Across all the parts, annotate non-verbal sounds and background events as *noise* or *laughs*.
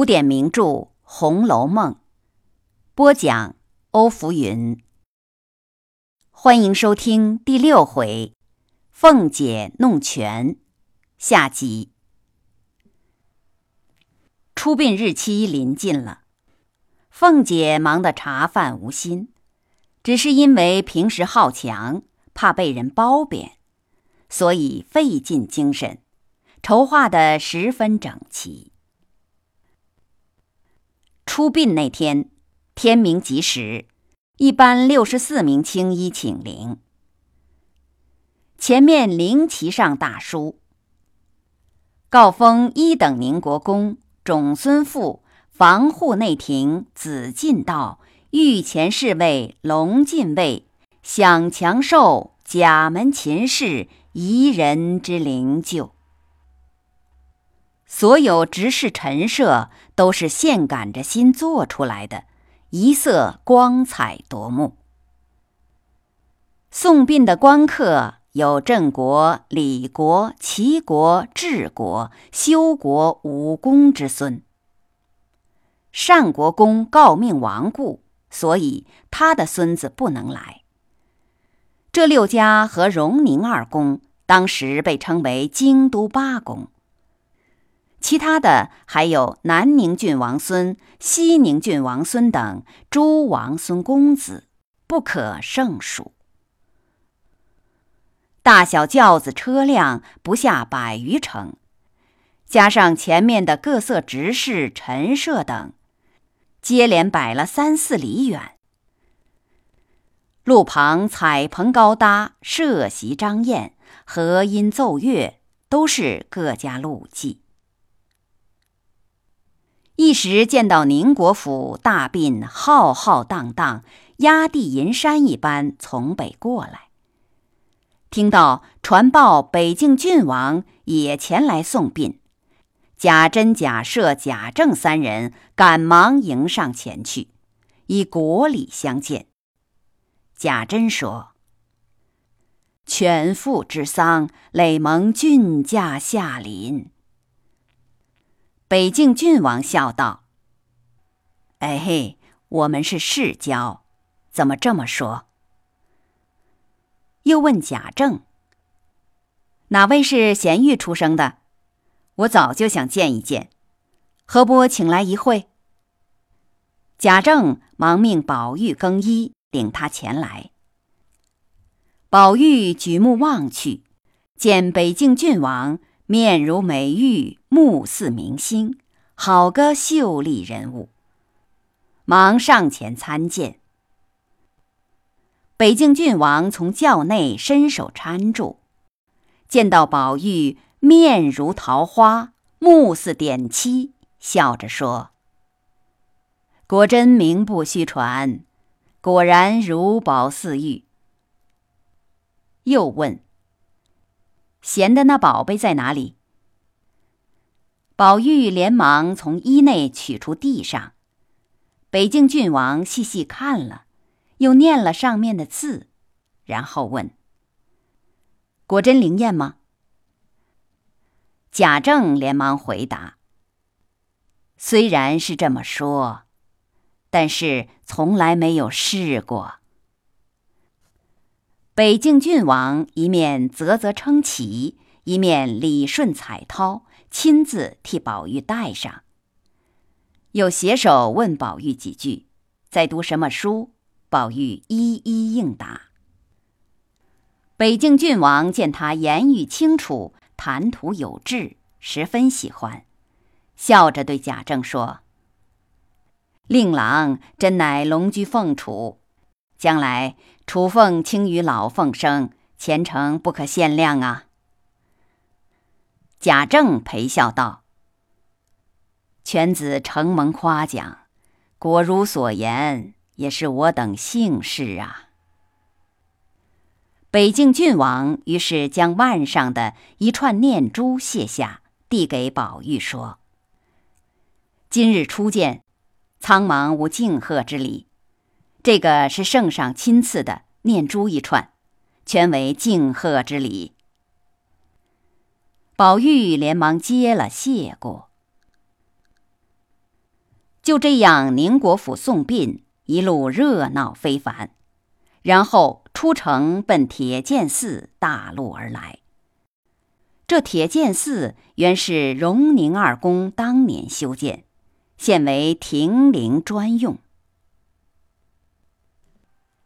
古典名著《红楼梦》，播讲欧福云。欢迎收听第六回《凤姐弄权》下集。出殡日期临近了，凤姐忙得茶饭无心，只是因为平时好强，怕被人褒贬，所以费尽精神，筹划得十分整齐。出殡那天，天明吉时，一班六十四名青衣请灵。前面灵旗上大书：“告封一等宁国公种孙父防护内廷子进道御前侍卫龙禁卫享强寿甲门秦氏宜人之灵柩。”所有执事陈设都是现赶着新做出来的，一色光彩夺目。送殡的官客有郑国、李国、齐国、治国、修国五公之孙。单国公告命亡故，所以他的孙子不能来。这六家和荣宁二公当时被称为京都八公。其他的还有南宁郡王孙、西宁郡王孙等诸王孙公子，不可胜数。大小轿子车辆不下百余乘，加上前面的各色执事、陈设等，接连摆了三四里远。路旁彩棚高搭，设席张宴，和音奏乐，都是各家路伎。一时见到宁国府大殡浩浩荡荡，压地银山一般从北过来。听到传报北境郡王也前来送殡，贾珍、贾赦、贾政三人赶忙迎上前去，以国礼相见。贾珍说：“犬父之丧，累蒙郡驾下临。”北境郡王笑道：“哎嘿，我们是世交，怎么这么说？”又问贾政：“哪位是贤玉出生的？我早就想见一见，何不请来一会？”贾政忙命宝玉更衣，领他前来。宝玉举目望去，见北境郡王。面如美玉，目似明星，好个秀丽人物。忙上前参见。北境郡王从轿内伸手搀住，见到宝玉面如桃花，目似点漆，笑着说：“果真名不虚传，果然如宝似玉。”又问。闲的那宝贝在哪里？宝玉连忙从衣内取出地上，北境郡王细细看了，又念了上面的字，然后问：“果真灵验吗？”贾政连忙回答：“虽然是这么说，但是从来没有试过。”北境郡王一面啧啧称奇，一面理顺彩绦，亲自替宝玉戴上。又携手问宝玉几句，在读什么书？宝玉一一应答。北境郡王见他言语清楚，谈吐有致，十分喜欢，笑着对贾政说：“令郎真乃龙居凤雏。”将来楚凤轻于老凤生，前程不可限量啊！贾政陪笑道：“犬子承蒙夸奖，果如所言，也是我等幸事啊。”北境郡王于是将腕上的一串念珠卸下，递给宝玉说：“今日初见，苍茫无敬贺之礼。”这个是圣上亲赐的念珠一串，全为敬贺之礼。宝玉连忙接了，谢过。就这样，宁国府送殡一路热闹非凡，然后出城奔铁剑寺大路而来。这铁剑寺原是荣宁二公当年修建，现为停灵专用。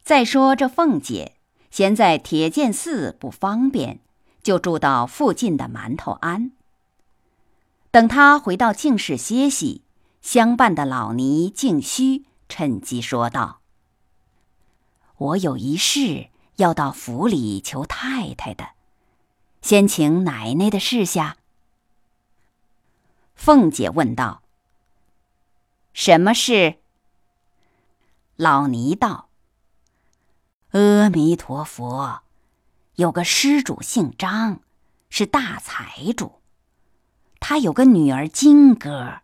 再说这凤姐，闲在铁剑寺不方便，就住到附近的馒头庵。等她回到静室歇息。相伴的老尼静虚趁机说道：“我有一事要到府里求太太的，先请奶奶的示下。”凤姐问道：“什么事？”老尼道：“阿弥陀佛，有个施主姓张，是大财主，他有个女儿金哥。”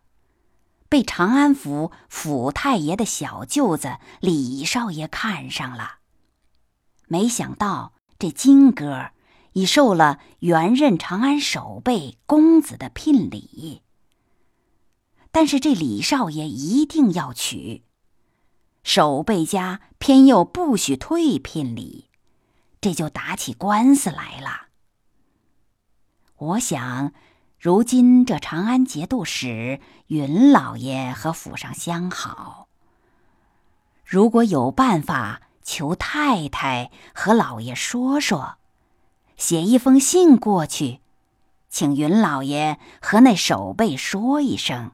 被长安府府太爷的小舅子李少爷看上了，没想到这金哥已受了原任长安守备公子的聘礼，但是这李少爷一定要娶，守备家偏又不许退聘礼，这就打起官司来了。我想。如今这长安节度使云老爷和府上相好，如果有办法求太太和老爷说说，写一封信过去，请云老爷和那守备说一声，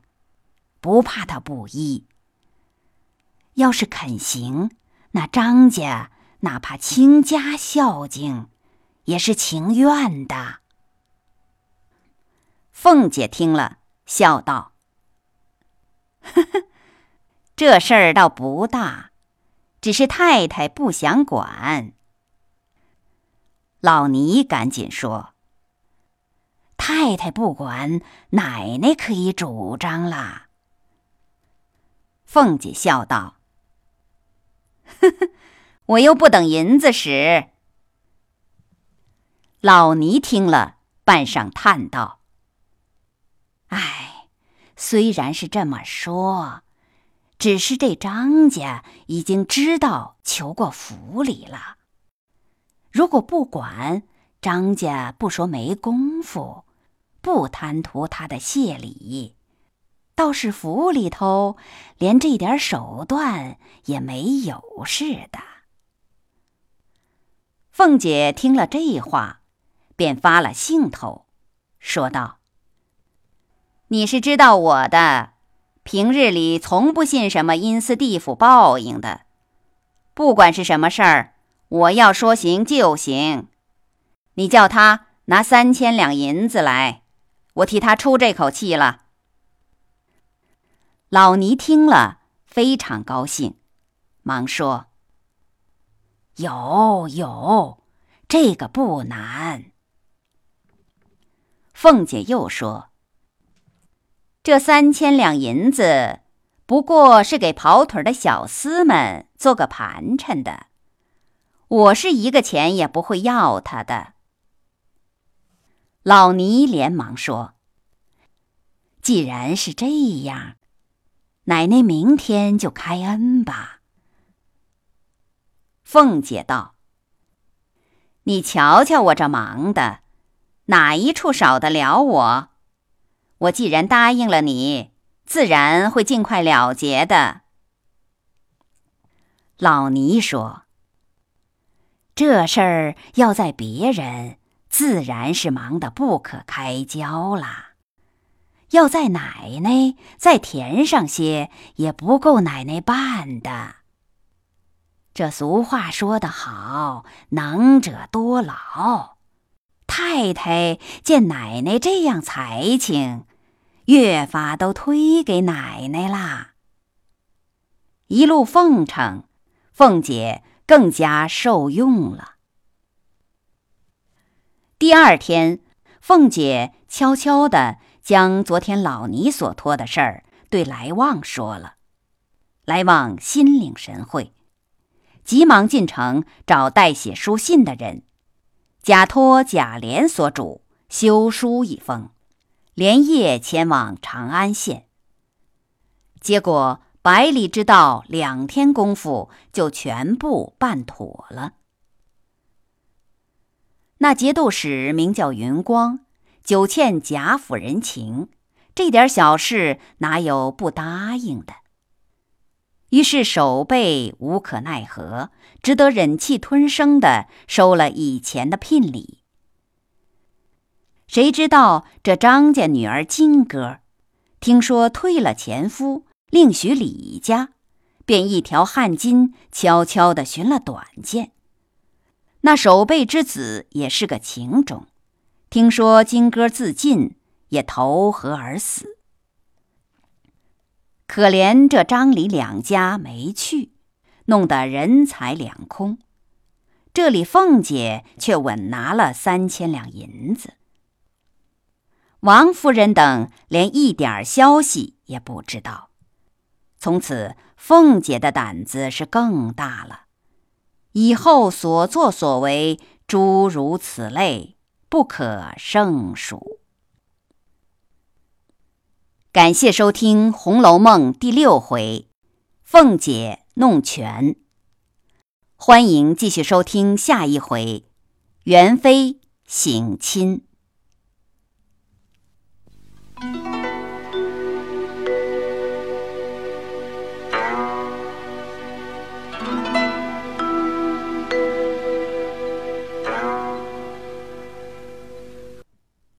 不怕他不依。要是肯行，那张家哪怕倾家孝敬，也是情愿的。凤姐听了，笑道：“呵呵，这事儿倒不大，只是太太不想管。”老尼赶紧说：“太太不管，奶奶可以主张啦。”凤姐笑道：“，呵 *laughs* 呵我又不等银子使。”老尼听了，半晌叹道。唉，虽然是这么说，只是这张家已经知道求过府里了。如果不管，张家不说没功夫，不贪图他的谢礼，倒是府里头连这点手段也没有似的。凤姐听了这话，便发了兴头，说道。你是知道我的，平日里从不信什么阴司地府报应的。不管是什么事儿，我要说行就行。你叫他拿三千两银子来，我替他出这口气了。老尼听了非常高兴，忙说：“有有，这个不难。”凤姐又说。这三千两银子，不过是给跑腿的小厮们做个盘缠的。我是一个钱也不会要他的。老尼连忙说：“既然是这样，奶奶明天就开恩吧。”凤姐道：“你瞧瞧我这忙的，哪一处少得了我？”我既然答应了你，自然会尽快了结的。老尼说：“这事儿要在别人，自然是忙得不可开交啦。要在奶奶再填上些，也不够奶奶办的。这俗话说得好，能者多劳。”太太见奶奶这样才情，越发都推给奶奶啦。一路奉承，凤姐更加受用了。第二天，凤姐悄悄地将昨天老尼所托的事儿对来旺说了。来旺心领神会，急忙进城找代写书信的人。假托贾琏所主，修书一封，连夜前往长安县。结果百里之道，两天功夫就全部办妥了。那节度使名叫云光，久欠贾府人情，这点小事哪有不答应的？于是守备无可奈何，只得忍气吞声的收了以前的聘礼。谁知道这张家女儿金哥，听说退了前夫，另许李家，便一条汗巾悄悄的寻了短见。那守备之子也是个情种，听说金哥自尽，也投河而死。可怜这张李两家没去，弄得人财两空。这里凤姐却稳拿了三千两银子。王夫人等连一点消息也不知道。从此，凤姐的胆子是更大了。以后所作所为，诸如此类，不可胜数。感谢收听《红楼梦》第六回“凤姐弄权”。欢迎继续收听下一回“元妃省亲”。